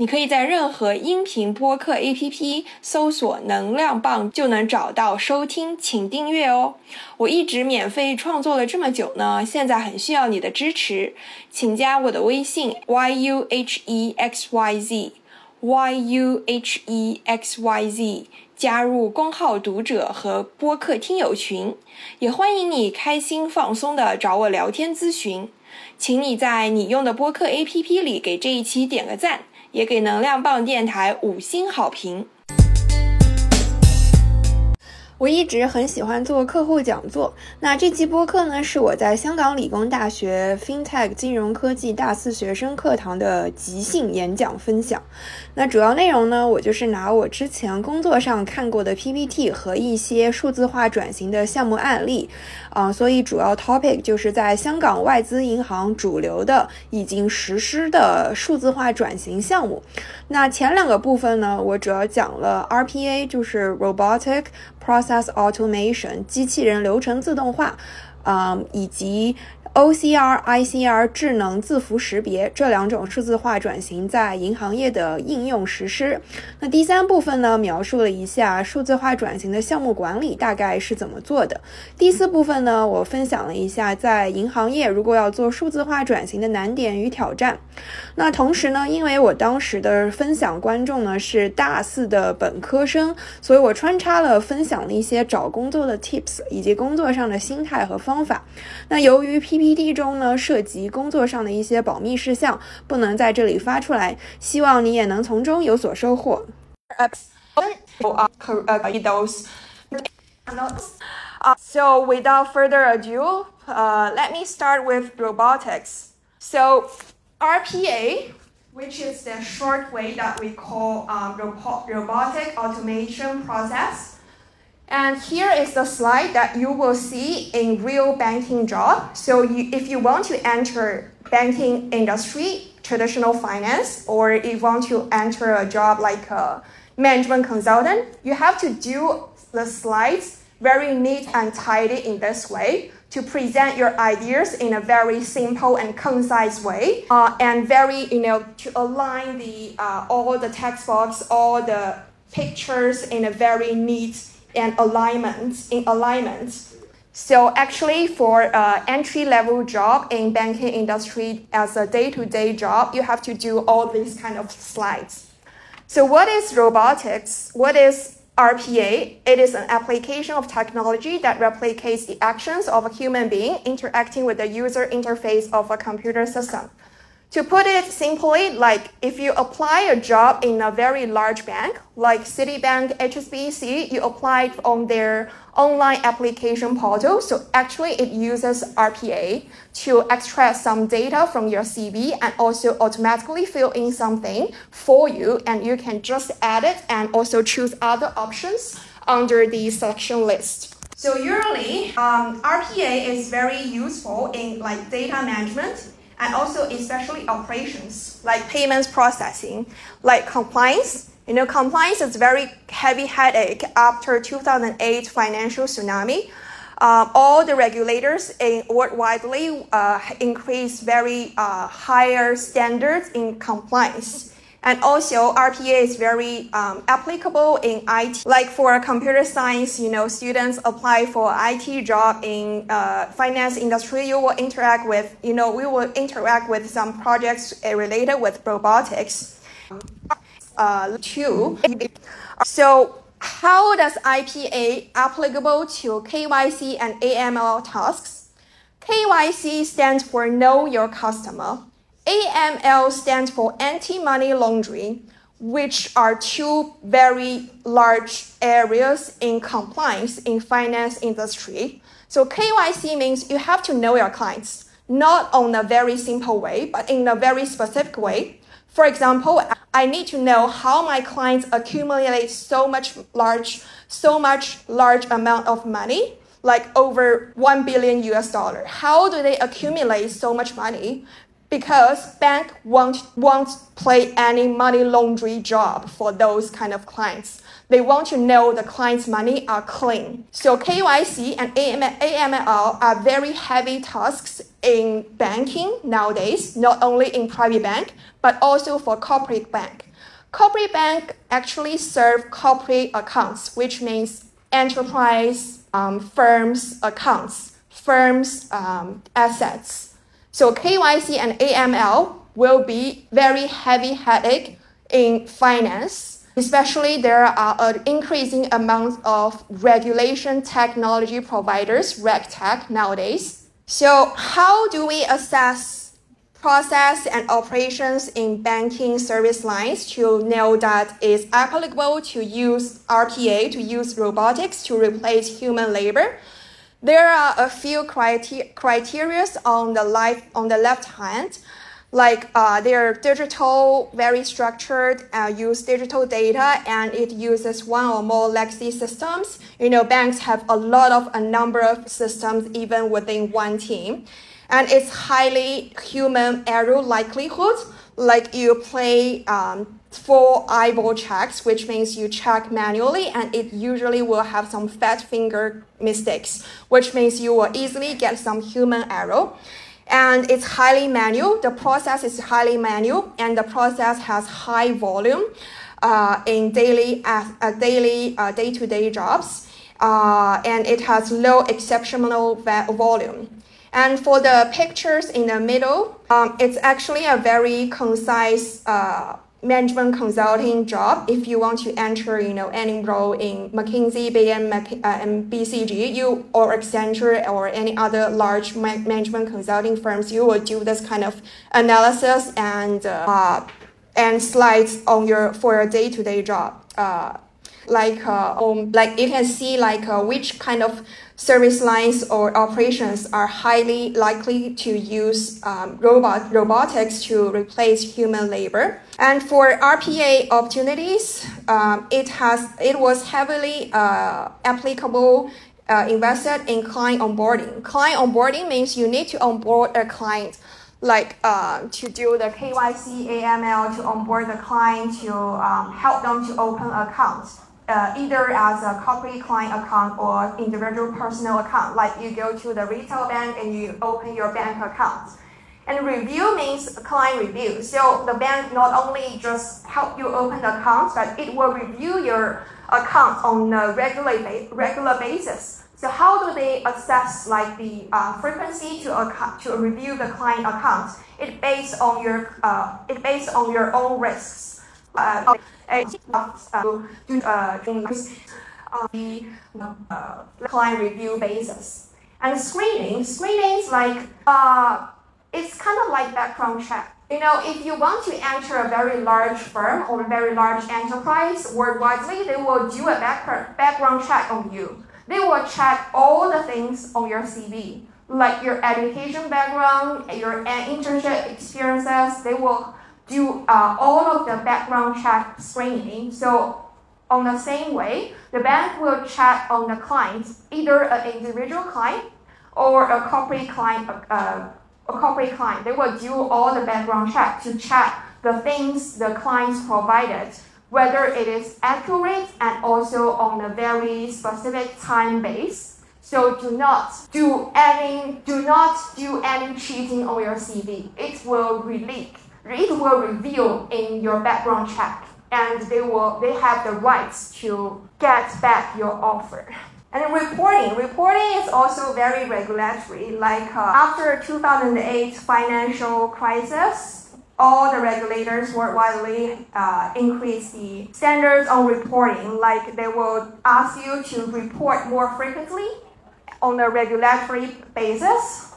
你可以在任何音频播客 APP 搜索“能量棒”就能找到收听，请订阅哦。我一直免费创作了这么久呢，现在很需要你的支持，请加我的微信 yuhexyz，yuhexyz，加入公号读者和播客听友群，也欢迎你开心放松的找我聊天咨询。请你在你用的播客 APP 里给这一期点个赞。也给能量棒电台五星好评。我一直很喜欢做课后讲座。那这期播客呢，是我在香港理工大学 FinTech 金融科技大四学生课堂的即兴演讲分享。那主要内容呢，我就是拿我之前工作上看过的 PPT 和一些数字化转型的项目案例，啊，所以主要 topic 就是在香港外资银行主流的已经实施的数字化转型项目。那前两个部分呢，我主要讲了 RPA，就是 Robotic Process Automation，机器人流程自动化，啊，以及。OCR、ICR 智能字符识别这两种数字化转型在银行业的应用实施。那第三部分呢，描述了一下数字化转型的项目管理大概是怎么做的。第四部分呢，我分享了一下在银行业如果要做数字化转型的难点与挑战。那同时呢，因为我当时的分享观众呢是大四的本科生，所以我穿插了分享了一些找工作的 tips 以及工作上的心态和方法。那由于 P PPT 中呢涉及工作上的一些保密事项，不能在这里发出来，希望你也能从中有所收获。So without further ado, uh, let me start with robotics. So RPA, which is the short way that we call um, robotic automation process. And here is the slide that you will see in real banking job. So you, if you want to enter banking industry, traditional finance, or if you want to enter a job like a management consultant, you have to do the slides very neat and tidy in this way to present your ideas in a very simple and concise way, uh, and very you know to align the uh, all the text box, all the pictures in a very neat and alignment in alignment. So actually, for uh, entry level job in banking industry as a day to day job, you have to do all these kind of slides. So what is robotics? What is RPA? It is an application of technology that replicates the actions of a human being interacting with the user interface of a computer system. To put it simply, like if you apply a job in a very large bank, like Citibank, HSBC, you apply on their online application portal. So actually it uses RPA to extract some data from your CV and also automatically fill in something for you. And you can just add it and also choose other options under the selection list. So usually, um, RPA is very useful in like data management and also especially operations like payments processing, like compliance. You know, compliance is very heavy headache after 2008 financial tsunami. Uh, all the regulators in worldwide uh, increase very uh, higher standards in compliance. And also RPA is very um, applicable in IT. Like for computer science, you know, students apply for IT job in uh, finance industry. You will interact with, you know, we will interact with some projects uh, related with robotics. Uh, two. So how does RPA applicable to KYC and AML tasks? KYC stands for Know Your Customer. AML stands for anti-money laundering, which are two very large areas in compliance in finance industry. So KYC means you have to know your clients, not on a very simple way, but in a very specific way. For example, I need to know how my clients accumulate so much large, so much large amount of money, like over 1 billion US dollar. How do they accumulate so much money? Because bank won't won't play any money laundry job for those kind of clients. They want to know the client's money are clean. So KYC and AML are very heavy tasks in banking nowadays, not only in private bank, but also for corporate bank. Corporate bank actually serve corporate accounts, which means enterprise um, firms accounts, firms um, assets. So KYC and AML will be very heavy headache in finance. Especially there are an increasing amount of regulation technology providers, RegTech nowadays. So how do we assess process and operations in banking service lines to know that it's applicable to use RPA, to use robotics to replace human labor. There are a few criteria on the left, on the left hand, like uh, they're digital, very structured, uh, use digital data, and it uses one or more legacy systems. You know, banks have a lot of a number of systems even within one team and it's highly human error likelihood. Like you play um, four eyeball checks, which means you check manually, and it usually will have some fat finger mistakes, which means you will easily get some human error. And it's highly manual. The process is highly manual, and the process has high volume uh, in daily, uh, daily, uh, day-to-day jobs, uh, and it has low exceptional volume. And for the pictures in the middle, um, it's actually a very concise uh, management consulting job. If you want to enter, you know, any role in McKinsey, BM, uh, and BCG, you or Accenture or any other large management consulting firms, you will do this kind of analysis and uh, and slides on your for your day to day job. Uh, like uh, um, like you can see like uh, which kind of service lines or operations are highly likely to use um, robot robotics to replace human labor. And for RPA opportunities, um, it has it was heavily uh, applicable. Uh, invested in client onboarding. Client onboarding means you need to onboard a client like uh, to do the KYC, AML, to onboard the client, to um, help them to open accounts uh, either as a corporate client account or individual personal account. Like you go to the retail bank and you open your bank account. And review means client review. So the bank not only just help you open the account, but it will review your account on a regular, regular basis. So how do they assess like the uh, frequency to account, to review the client account? It based on your uh, it based on your own risks. Uh, the client review basis. And screening, screening is like uh, it's kind of like background check. You know, if you want to enter a very large firm or a very large enterprise worldwide, they will do a background check on you. They will check all the things on your CV, like your education background, your internship experiences. They will do uh, all of the background check screening. So on the same way, the bank will check on the client, either an individual client or a corporate client, uh, a corporate client. They will do all the background check to check the things the clients provided, whether it is accurate and also on a very specific time base. So do not do any do not do any cheating on your CV. It will releak it will reveal in your background check and they will they have the rights to get back your offer. And reporting, reporting is also very regulatory. Like uh, after 2008 financial crisis, all the regulators worldwide uh, increase the standards on reporting. Like they will ask you to report more frequently on a regulatory basis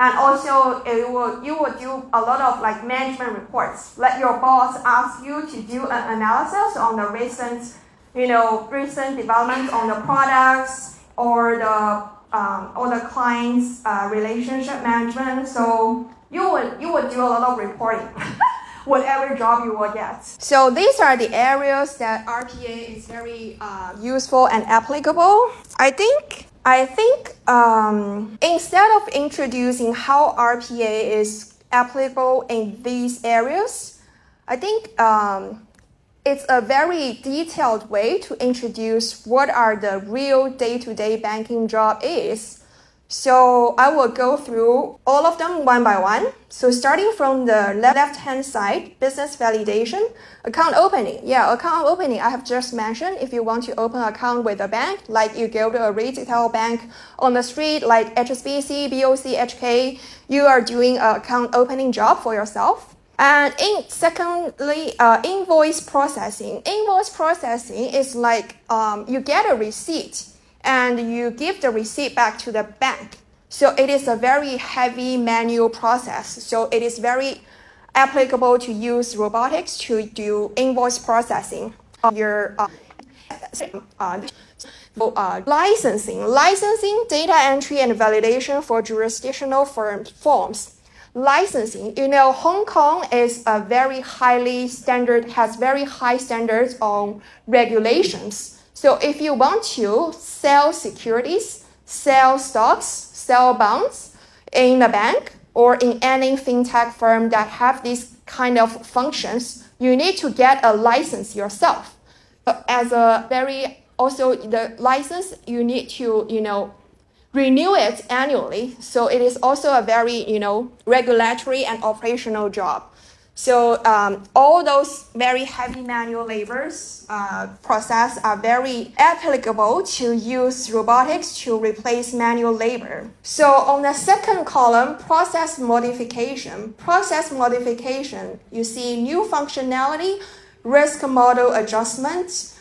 and also, it will, you will do a lot of like management reports. Let your boss ask you to do an analysis on the recent, you know, recent developments on the products or the um, or the client's uh, relationship management. So you would you would do a lot of reporting. whatever job you will get. So these are the areas that RPA is very uh, useful and applicable. I think I think um, instead of introducing how RPA is applicable in these areas. I think um, it's a very detailed way to introduce what are the real day-to-day banking job is. So I will go through all of them one by one. So starting from the left-hand side, business validation, account opening. Yeah, account opening, I have just mentioned. If you want to open an account with a bank, like you go to a retail bank on the street, like HSBC, BOC, HK, you are doing an account opening job for yourself. And in secondly, uh, invoice processing. Invoice processing is like um, you get a receipt and you give the receipt back to the bank. So it is a very heavy manual process. So it is very applicable to use robotics to do invoice processing of your uh, uh, uh, licensing, licensing, data entry, and validation for jurisdictional firm forms licensing. You know, Hong Kong is a very highly standard, has very high standards on regulations. So if you want to sell securities, sell stocks, sell bonds in a bank or in any fintech firm that have these kind of functions, you need to get a license yourself. As a very also the license you need to you know renew it annually. So it is also a very, you know, regulatory and operational job. So um, all those very heavy manual labors uh, process are very applicable to use robotics to replace manual labor. So on the second column, process modification. Process modification, you see new functionality, risk model adjustments,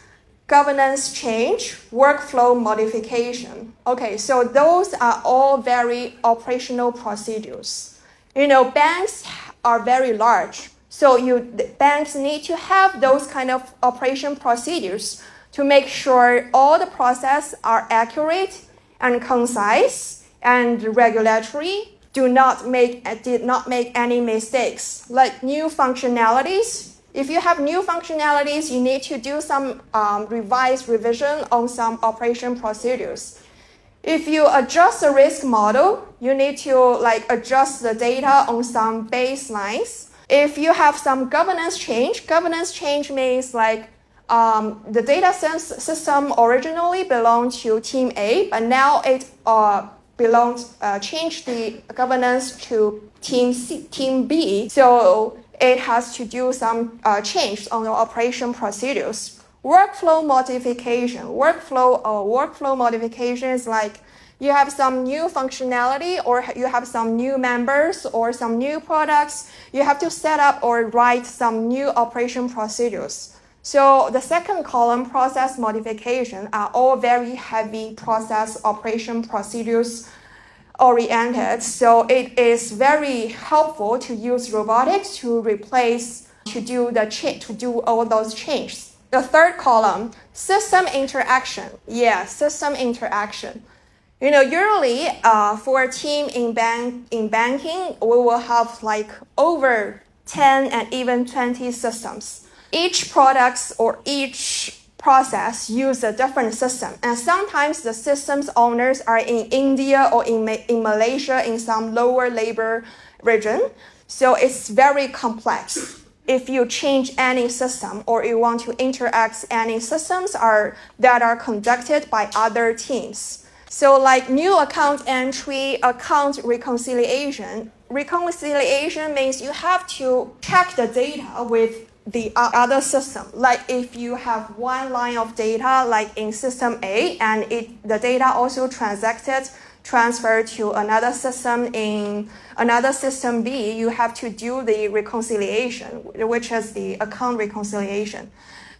governance change, workflow modification. Okay, so those are all very operational procedures. You know, banks are very large, so you banks need to have those kind of operation procedures to make sure all the process are accurate and concise and regulatory. Do not make did not make any mistakes. Like new functionalities, if you have new functionalities, you need to do some um, revised revision on some operation procedures. If you adjust the risk model, you need to like adjust the data on some baselines. If you have some governance change, governance change means like um, the data sense system originally belonged to team A, but now it uh, belongs uh, changed the governance to team C, team B. So it has to do some uh, change on the operation procedures. Workflow modification. Workflow or workflow modification is like you have some new functionality or you have some new members or some new products. You have to set up or write some new operation procedures. So the second column, process modification, are all very heavy process operation procedures oriented. So it is very helpful to use robotics to replace, to do the cha- to do all those changes. The third column, system interaction. Yeah, system interaction. You know, usually uh, for a team in bank in banking, we will have like over 10 and even 20 systems. Each products or each process use a different system. And sometimes the systems owners are in India or in, in Malaysia in some lower labor region. So it's very complex. If you change any system or you want to interact any systems are, that are conducted by other teams. So like new account entry, account reconciliation. Reconciliation means you have to check the data with the other system. Like if you have one line of data, like in system A, and it the data also transacted transferred to another system in another system B, you have to do the reconciliation, which is the account reconciliation.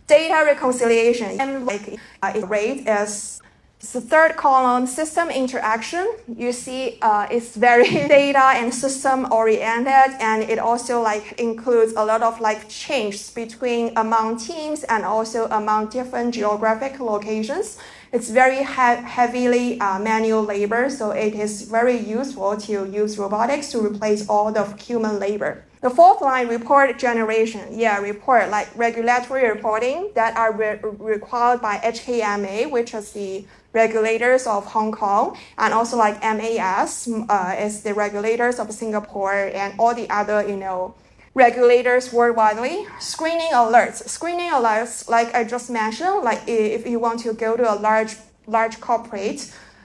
Data reconciliation and like uh, rate is the third column, system interaction, you see uh, it's very data and system oriented, and it also like includes a lot of like change between among teams and also among different geographic locations. It's very he heavily uh, manual labor, so it is very useful to use robotics to replace all the human labor. The fourth line, report generation. Yeah, report like regulatory reporting that are re required by HKMA, which is the regulators of Hong Kong, and also like MAS uh, is the regulators of Singapore, and all the other, you know, regulators worldwide. Screening alerts. Screening alerts, like I just mentioned, like if you want to go to a large large corporate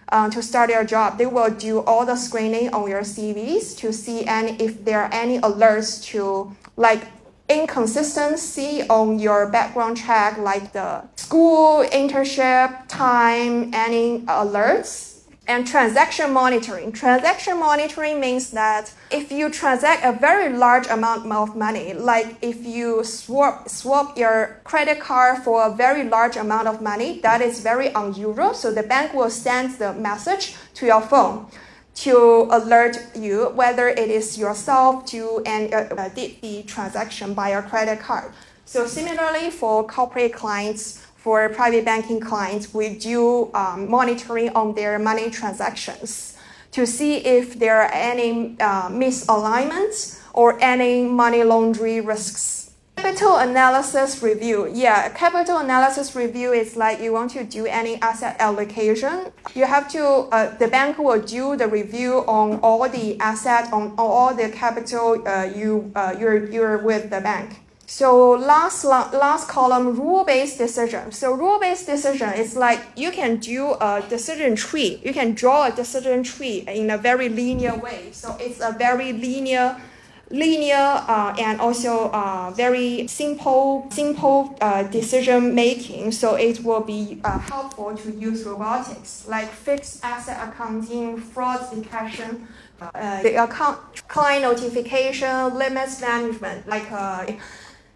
uh, to start your job, they will do all the screening on your CVs to see any if there are any alerts to like inconsistency on your background check, like the school internship time, any alerts and transaction monitoring. Transaction monitoring means that if you transact a very large amount of money, like if you swap swap your credit card for a very large amount of money, that is very unusual. So the bank will send the message to your phone to alert you whether it is yourself to and uh, did the transaction by your credit card. So similarly for corporate clients for private banking clients, we do um, monitoring on their money transactions to see if there are any uh, misalignments or any money laundering risks. Capital analysis review. Yeah, capital analysis review is like you want to do any asset allocation. You have to, uh, the bank will do the review on all the asset, on all the capital uh, you, uh, you're, you're with the bank. So last last column rule-based decision. So rule-based decision is like you can do a decision tree. You can draw a decision tree in a very linear way. So it's a very linear linear uh, and also uh, very simple simple uh, decision making so it will be uh, helpful to use robotics like fixed asset accounting fraud detection uh, the account client notification limits management like uh, uh,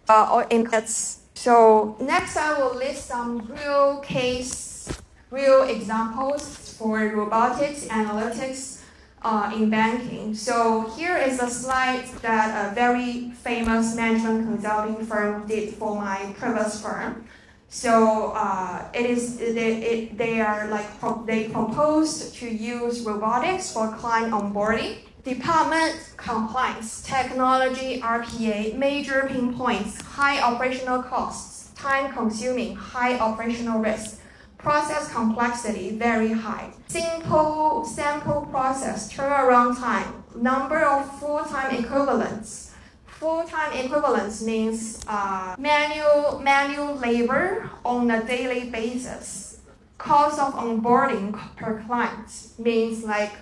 or inputs. So next I will list some real case, real examples for robotics analytics uh, in banking. So here is a slide that a very famous management consulting firm did for my previous firm. So uh, it is they, it, they are like they proposed to use robotics for client onboarding Department compliance, technology, RPA, major pain points, high operational costs, time consuming, high operational risk, process complexity very high, simple sample process, turnaround time, number of full-time equivalents. Full-time equivalents means uh, manual manual labor on a daily basis. Cost of onboarding per client means like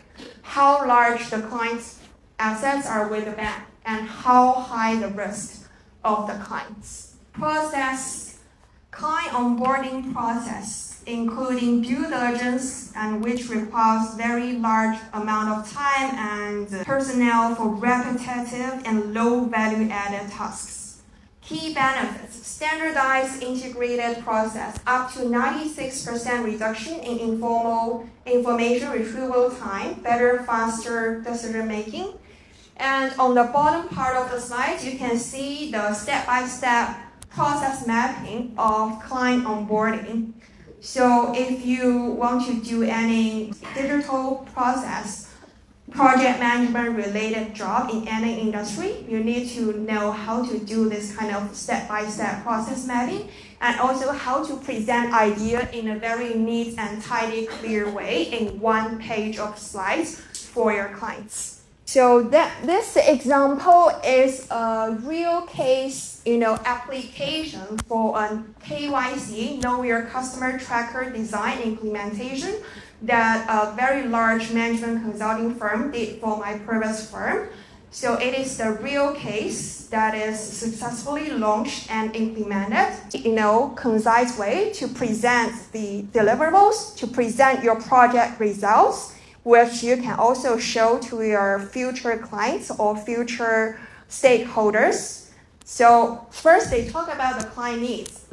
how large the client's assets are with the bank and how high the risk of the clients. Process, client onboarding process, including due diligence and which requires very large amount of time and personnel for repetitive and low value added tasks. Key benefits, standardized integrated process, up to 96% reduction in informal information retrieval time, better, faster decision making. And on the bottom part of the slide, you can see the step-by-step -step process mapping of client onboarding. So if you want to do any digital process, project management related job in any industry, you need to know how to do this kind of step-by-step process mapping and also how to present idea in a very neat and tidy, clear way in one page of slides for your clients. So that this example is a real case, you know, application for a KYC, Know Your Customer Tracker design implementation that a very large management consulting firm did for my previous firm. So it is the real case that is successfully launched and implemented in a concise way to present the deliverables, to present your project results, which you can also show to your future clients or future stakeholders. So first they talk about the client needs.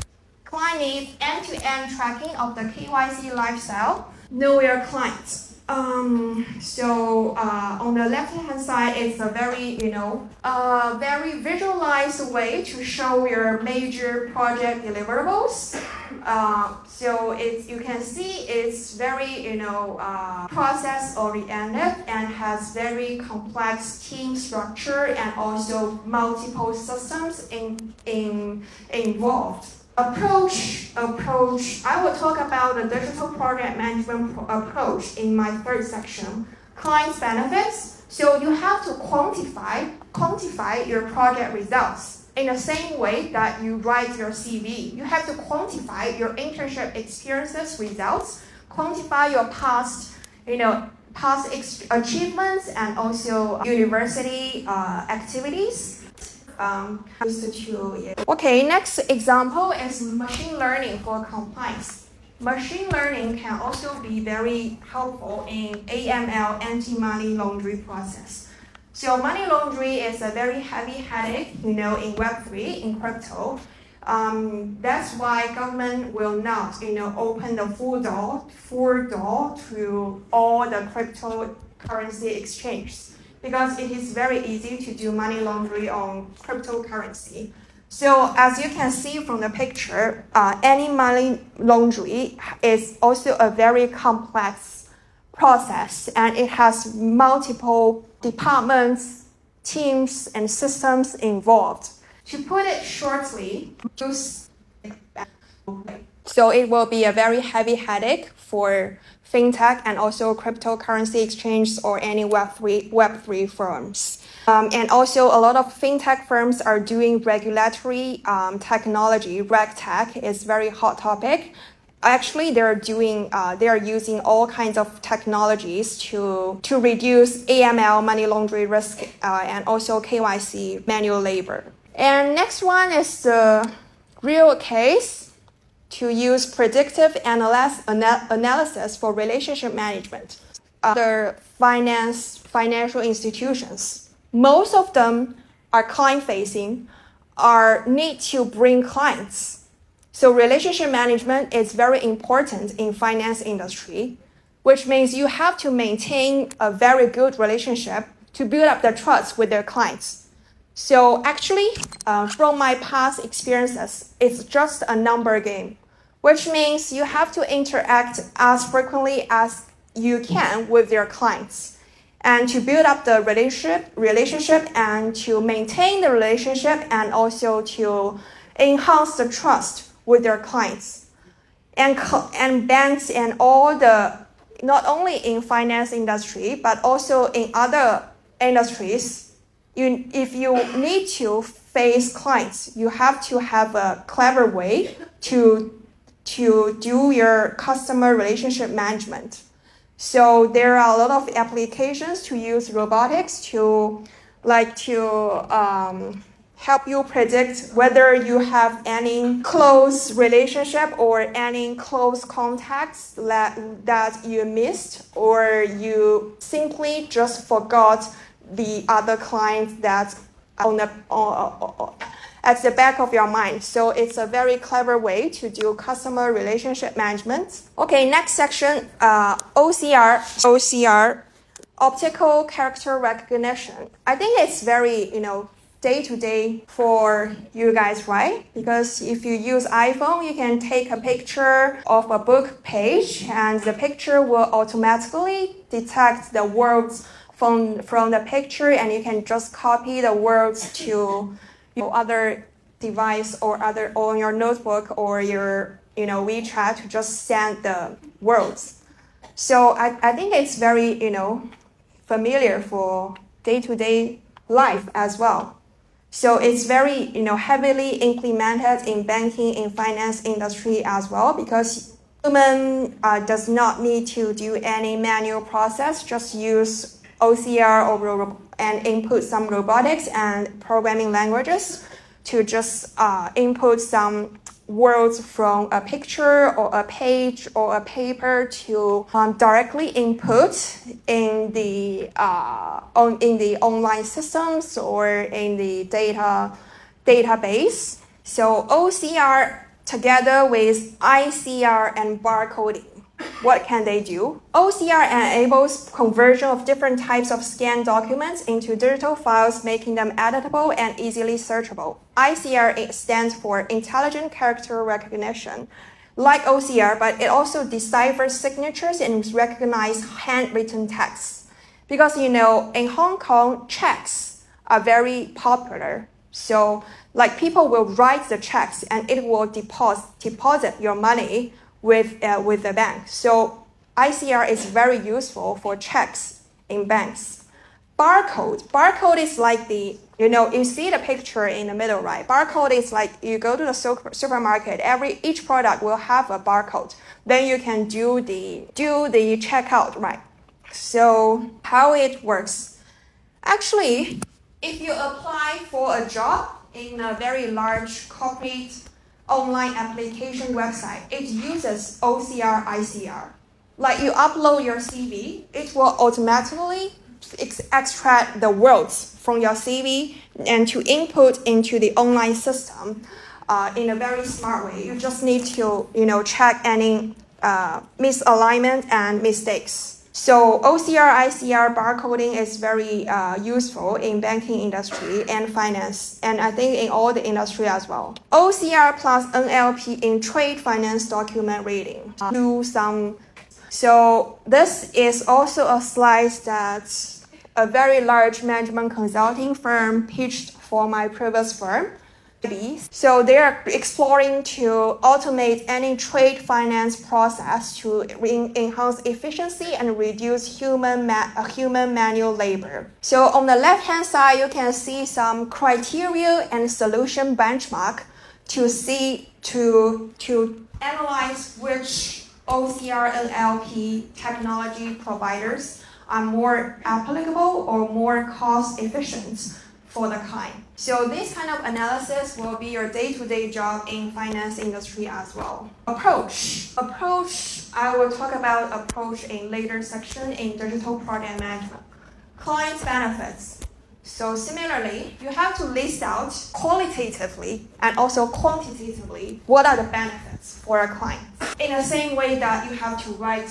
Client needs end-to-end tracking of the KYC lifestyle know your clients. Um, so uh, on the left hand side, it's a very you know uh, very visualized way to show your major project deliverables. Uh, so it's you can see it's very you know uh, process oriented and has very complex team structure and also multiple systems in, in involved. Approach approach. I will talk about the digital project management approach in my third section clients benefits. So you have to quantify quantify your project results in the same way that you write your cv you have to quantify your internship experiences results quantify your past you know past achievements and also university uh, activities um, okay, next example is machine learning for compliance. Machine learning can also be very helpful in AML anti-money laundering process. So money laundering is a very heavy headache, you know, in Web3, in crypto. Um, that's why government will not, you know, open the full door, full door to all the cryptocurrency exchanges because it is very easy to do money laundering on cryptocurrency. So as you can see from the picture, uh, any money laundering is also a very complex process and it has multiple departments, teams, and systems involved. To put it shortly, so it will be a very heavy headache for fintech and also cryptocurrency exchanges or any Web3, Web3 firms. Um, and also, a lot of fintech firms are doing regulatory um, technology. RegTech is very hot topic. Actually, they're doing, uh, they are using all kinds of technologies to to reduce AML, money laundering risk, uh, and also KYC manual labor. And next one is the real case to use predictive analysis for relationship management. Other finance financial institutions, most of them are client facing, are need to bring clients. So relationship management is very important in finance industry, which means you have to maintain a very good relationship to build up the trust with their clients. So actually, uh, from my past experiences, it's just a number game which means you have to interact as frequently as you can with your clients. And to build up the relationship relationship and to maintain the relationship and also to enhance the trust with their clients. And and banks and all the not only in finance industry but also in other industries you if you need to face clients you have to have a clever way to to do your customer relationship management. So there are a lot of applications to use robotics to like to um, help you predict whether you have any close relationship or any close contacts that, that you missed or you simply just forgot the other clients that on the on, at the back of your mind. So it's a very clever way to do customer relationship management. Okay, next section, uh, OCR, OCR, optical character recognition. I think it's very, you know, day to day for you guys, right? Because if you use iPhone, you can take a picture of a book page and the picture will automatically detect the words from, from the picture and you can just copy the words to your other device or other on your notebook or your you know WeChat to just send the words. So I, I think it's very you know familiar for day-to-day life as well. So it's very you know heavily implemented in banking in finance industry as well because human uh, does not need to do any manual process. Just use OCR or and input some robotics and programming languages to just uh, input some words from a picture or a page or a paper to um, directly input in the uh, on in the online systems or in the data database. So OCR together with ICR and barcoding what can they do? OCR enables conversion of different types of scanned documents into digital files, making them editable and easily searchable. ICR stands for Intelligent Character Recognition. Like OCR, but it also deciphers signatures and recognizes handwritten texts. Because you know, in Hong Kong, checks are very popular. So, like people will write the checks and it will deposit deposit your money with uh, with the bank. So, ICR is very useful for checks in banks. Barcode. Barcode is like the you know you see the picture in the middle, right? Barcode is like you go to the super, supermarket. Every each product will have a barcode. Then you can do the do the checkout, right? So how it works? Actually, if you apply for a job in a very large corporate online application website, it uses OCR ICR. Like you upload your CV, it will automatically extract the words from your CV and to input into the online system uh, in a very smart way. You just need to, you know, check any uh, misalignment and mistakes. So OCR, ICR barcoding is very uh, useful in banking industry and finance, and I think in all the industry as well. OCR plus NLP in trade finance document reading. Do some. So this is also a slide that a very large management consulting firm pitched for my previous firm. So they are exploring to automate any trade finance process to enhance efficiency and reduce human ma- uh, human manual labor. So on the left hand side, you can see some criteria and solution benchmark to see to to analyze which OCR and LP technology providers are more applicable or more cost efficient for the client. So this kind of analysis will be your day-to-day job in finance industry as well. Approach. Approach, I will talk about approach in later section in digital product management. Client benefits. So similarly, you have to list out qualitatively and also quantitatively what are the benefits for a client. In the same way that you have to write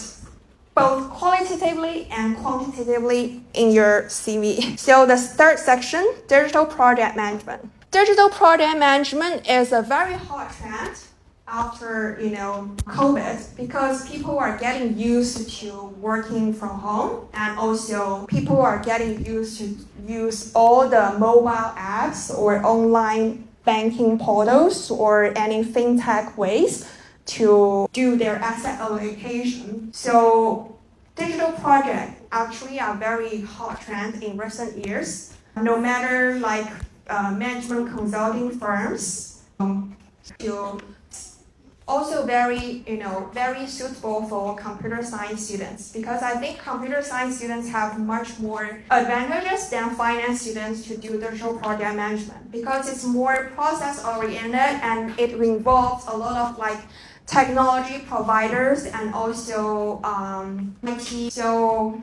both qualitatively and quantitatively in your CV. So the third section, digital project management. Digital project management is a very hot trend after you know COVID because people are getting used to working from home and also people are getting used to use all the mobile apps or online banking portals or any fintech ways to do their asset allocation. So digital projects actually are very hot trend in recent years. No matter like uh, management consulting firms, to also very you know very suitable for computer science students because I think computer science students have much more advantages than finance students to do digital project management because it's more process oriented and it involves a lot of like technology providers and also um, IT. So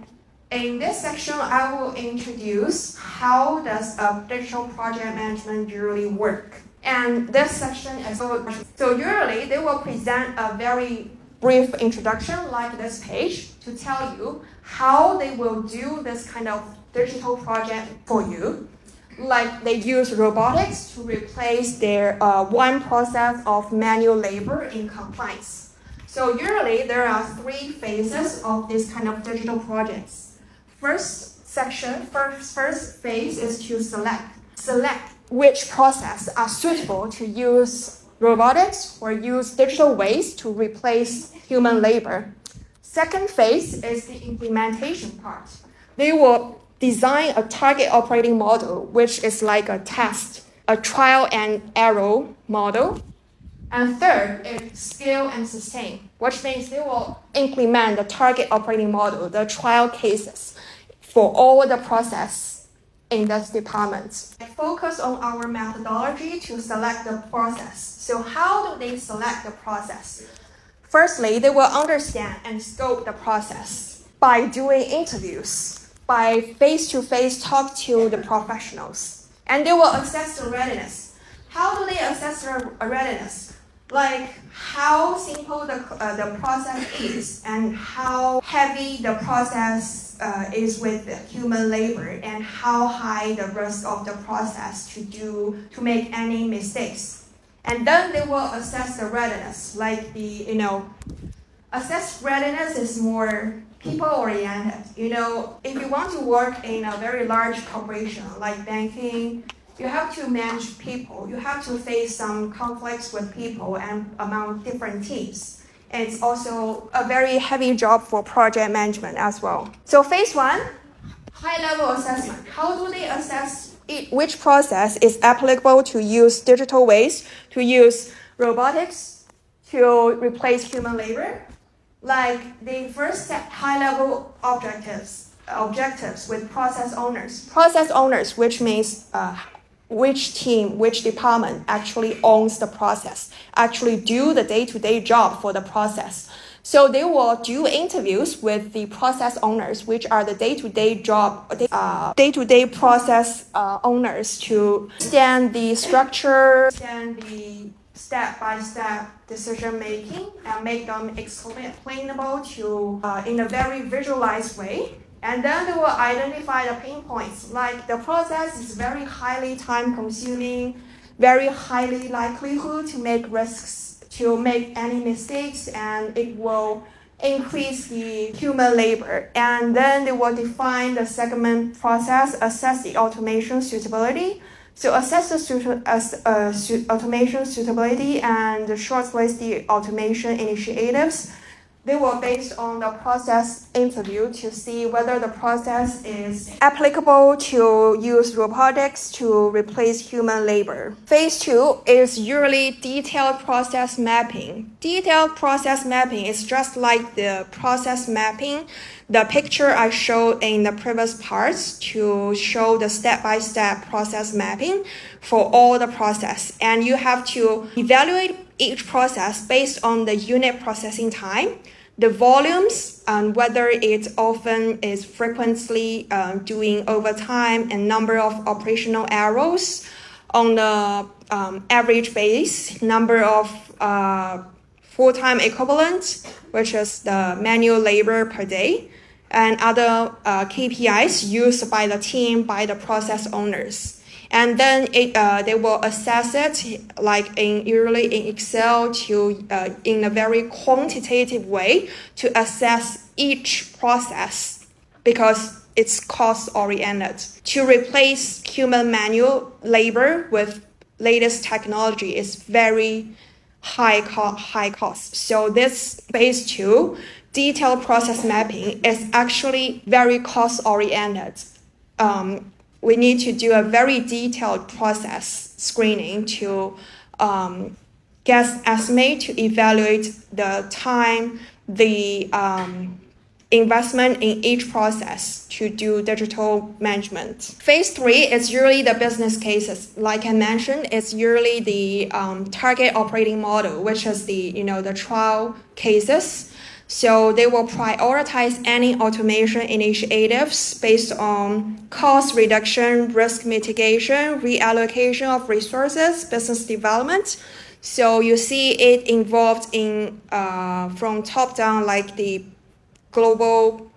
in this section, I will introduce how does a digital project management usually work. And this section is so, so usually they will present a very brief introduction like this page to tell you how they will do this kind of digital project for you like they use robotics to replace their uh, one process of manual labor in compliance. So usually there are three phases of this kind of digital projects. First section, first, first phase is to select. Select which process are suitable to use robotics or use digital ways to replace human labor. Second phase is the implementation part. They will design a target operating model, which is like a test, a trial and error model. And third is scale and sustain, which means they will implement the target operating model, the trial cases for all the process in this department. I Focus on our methodology to select the process. So how do they select the process? Firstly, they will understand and scope the process by doing interviews by face to face talk to the professionals. And they will assess the readiness. How do they assess the readiness? Like how simple the, uh, the process is and how heavy the process uh, is with human labor and how high the risk of the process to do to make any mistakes. And then they will assess the readiness, like the you know, assess readiness is more people oriented. You know, if you want to work in a very large corporation like banking you have to manage people. You have to face some conflicts with people and among different teams. And it's also a very heavy job for project management as well. So phase one, high level assessment. How do they assess it, which process is applicable to use digital ways, to use robotics to replace human labor? Like they first set high level objectives objectives with process owners. Process owners, which means uh, which team, which department actually owns the process, actually do the day-to-day job for the process. So they will do interviews with the process owners, which are the day-to-day job, uh, day-to-day process uh, owners to understand the structure, understand the step-by-step decision making, and make them explainable to uh, in a very visualized way. And then they will identify the pain points. Like the process is very highly time consuming, very highly likelihood to make risks, to make any mistakes, and it will increase the human labor. And then they will define the segment process, assess the automation suitability. So assess the suit- as, uh, automation suitability and shortlist the automation initiatives they were based on the process interview to see whether the process is applicable to use robotics to replace human labor. Phase two is usually detailed process mapping. Detailed process mapping is just like the process mapping, the picture I showed in the previous parts to show the step-by-step process mapping for all the process. And you have to evaluate each process based on the unit processing time, the volumes, and whether it often is frequently uh, doing overtime and number of operational errors on the um, average base, number of uh, full-time equivalent, which is the manual labor per day, and other uh, KPIs used by the team by the process owners and then it, uh, they will assess it like in usually in Excel to uh, in a very quantitative way to assess each process because it's cost oriented. To replace human manual labor with latest technology is very high high cost. So this phase two detailed process mapping is actually very cost oriented. Um, we need to do a very detailed process screening to um, guess estimate to evaluate the time, the um, investment in each process to do digital management. Phase three is usually the business cases. Like I mentioned, it's usually the um, target operating model, which is the you know the trial cases so they will prioritize any automation initiatives based on cost reduction, risk mitigation, reallocation of resources, business development. So you see it involved in uh, from top down, like the global,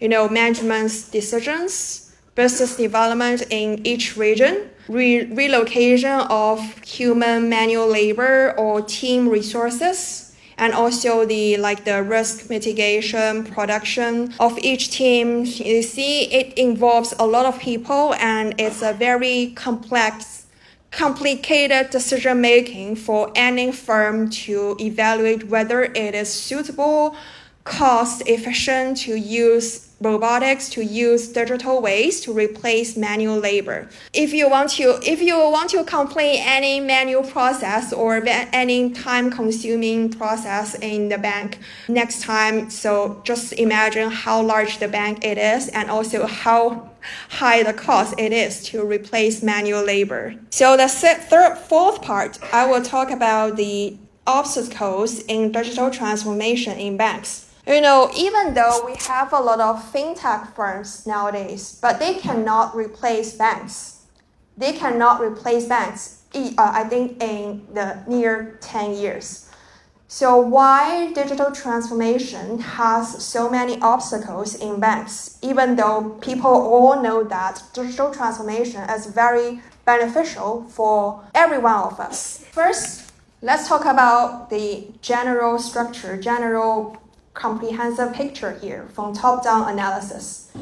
you know, management's decisions, business development in each region, re- relocation of human manual labor or team resources and also the like the risk mitigation production of each team. You see it involves a lot of people and it's a very complex complicated decision making for any firm to evaluate whether it is suitable cost efficient to use robotics to use digital ways to replace manual labor. If you want to, if you want to complete any manual process or any time consuming process in the bank next time, so just imagine how large the bank it is and also how high the cost it is to replace manual labor. So the third, fourth part, I will talk about the obstacles in digital transformation in banks. You know, even though we have a lot of fintech firms nowadays, but they cannot replace banks. They cannot replace banks, uh, I think, in the near 10 years. So, why digital transformation has so many obstacles in banks, even though people all know that digital transformation is very beneficial for every one of us? First, let's talk about the general structure, general comprehensive picture here from top-down analysis.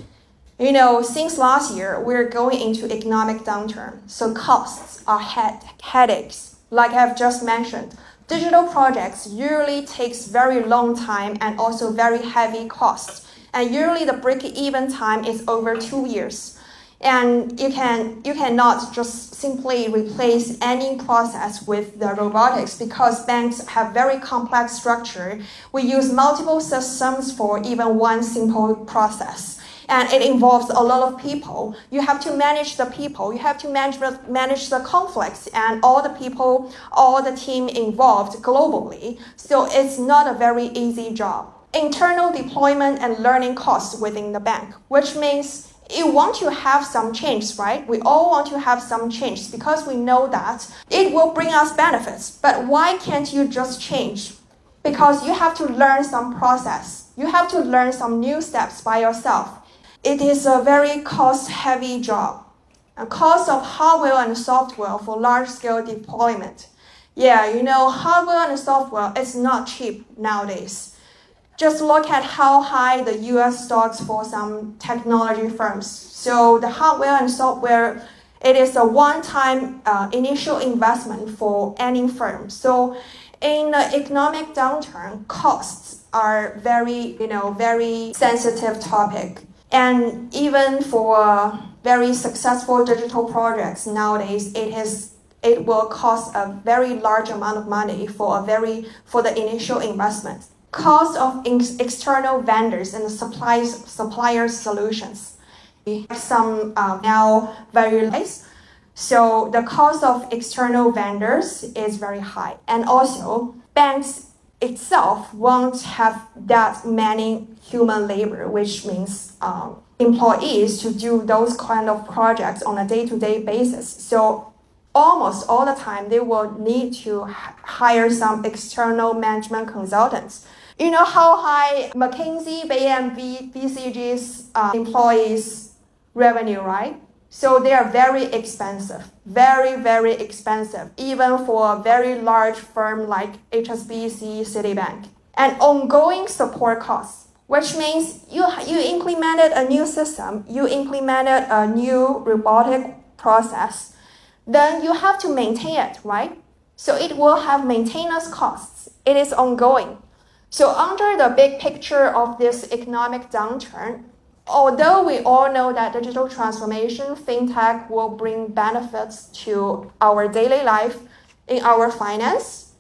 You know, since last year, we're going into economic downturn, so costs are head headaches. Like I've just mentioned, digital projects usually takes very long time and also very heavy costs. And usually the break-even time is over two years. And you can you cannot just simply replace any process with the robotics because banks have very complex structure. We use multiple systems for even one simple process and it involves a lot of people. You have to manage the people, you have to manage, manage the conflicts and all the people, all the team involved globally. So it's not a very easy job. Internal deployment and learning costs within the bank, which means you want to have some change, right? We all want to have some change because we know that it will bring us benefits. But why can't you just change? Because you have to learn some process. You have to learn some new steps by yourself. It is a very cost-heavy job. A cost of hardware and software for large-scale deployment. Yeah, you know, hardware and software is not cheap nowadays. Just look at how high the US stocks for some technology firms. So the hardware and software, it is a one-time uh, initial investment for any firm. So in the economic downturn, costs are very, you know, very sensitive topic. And even for very successful digital projects nowadays, it has it will cost a very large amount of money for a very for the initial investment cost of external vendors and suppliers suppliers solutions. Some uh, now very less. So the cost of external vendors is very high. And also banks itself won't have that many human labor, which means um, employees to do those kind of projects on a day-to-day basis. So almost all the time they will need to hire some external management consultants you know how high McKinsey, Bain, BCG's uh, employees revenue, right? So they are very expensive, very, very expensive, even for a very large firm like HSBC, Citibank. And ongoing support costs, which means you, you implemented a new system, you implemented a new robotic process, then you have to maintain it, right? So it will have maintenance costs. It is ongoing. So under the big picture of this economic downturn, although we all know that digital transformation, fintech will bring benefits to our daily life in our finance,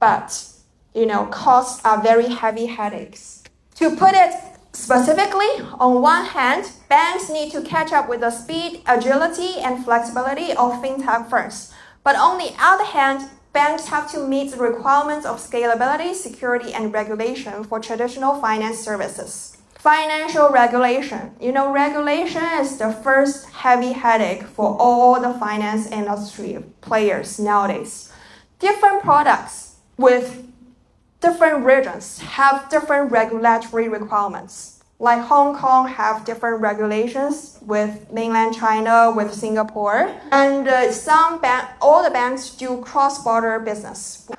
but you know, costs are very heavy headaches. To put it specifically, on one hand, banks need to catch up with the speed, agility, and flexibility of fintech firms. But on the other hand, banks have to meet the requirements of scalability, security, and regulation for traditional finance services. Financial regulation. You know, regulation is the first heavy headache for all the finance industry players nowadays. Different products with different regions have different regulatory requirements like Hong Kong have different regulations with mainland China, with Singapore, and uh, some bank, all the banks do cross-border business.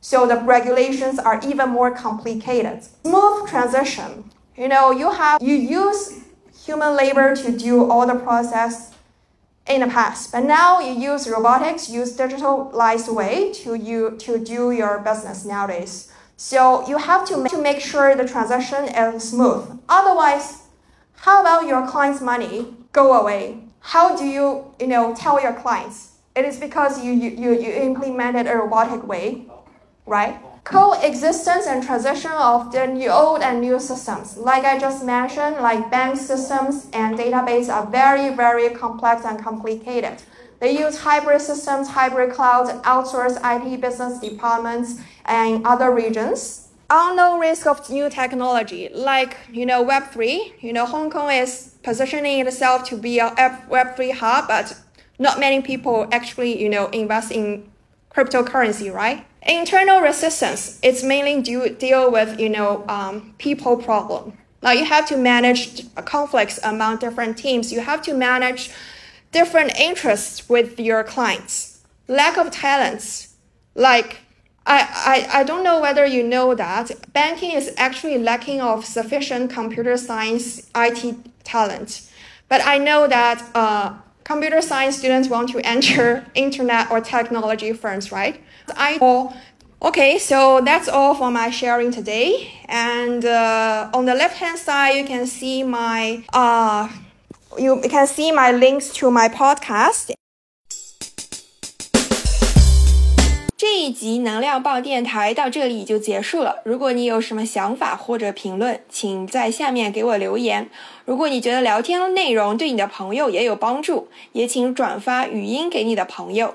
So the regulations are even more complicated. Smooth transition. You know, you have you use human labor to do all the process in the past, but now you use robotics, use digitalized way to you to do your business nowadays. So you have to make, to make sure the transaction is smooth. Otherwise, how about your client's money go away? How do you, you know, tell your clients? It is because you, you, you implemented a robotic way, right? Coexistence and transition of the new, old and new systems. Like I just mentioned, like bank systems and database are very, very complex and complicated. They use hybrid systems, hybrid clouds, outsource IT business departments, and other regions. Unknown risk of new technology, like you know Web3. You know Hong Kong is positioning itself to be a Web3 hub, but not many people actually you know invest in cryptocurrency, right? Internal resistance, it's mainly do, deal with you know um, people problem. Now you have to manage conflicts among different teams. You have to manage different interests with your clients. Lack of talents, like I, I, I don't know whether you know that banking is actually lacking of sufficient computer science IT talent. But I know that uh, computer science students want to enter internet or technology firms, right? I Okay, so that's all for my sharing today. And uh, on the left hand side, you can see my uh, you can see my links to my podcast. 这一集能量棒电台到这里就结束了。如果你有什么想法或者评论，请在下面给我留言。如果你觉得聊天内容对你的朋友也有帮助，也请转发语音给你的朋友。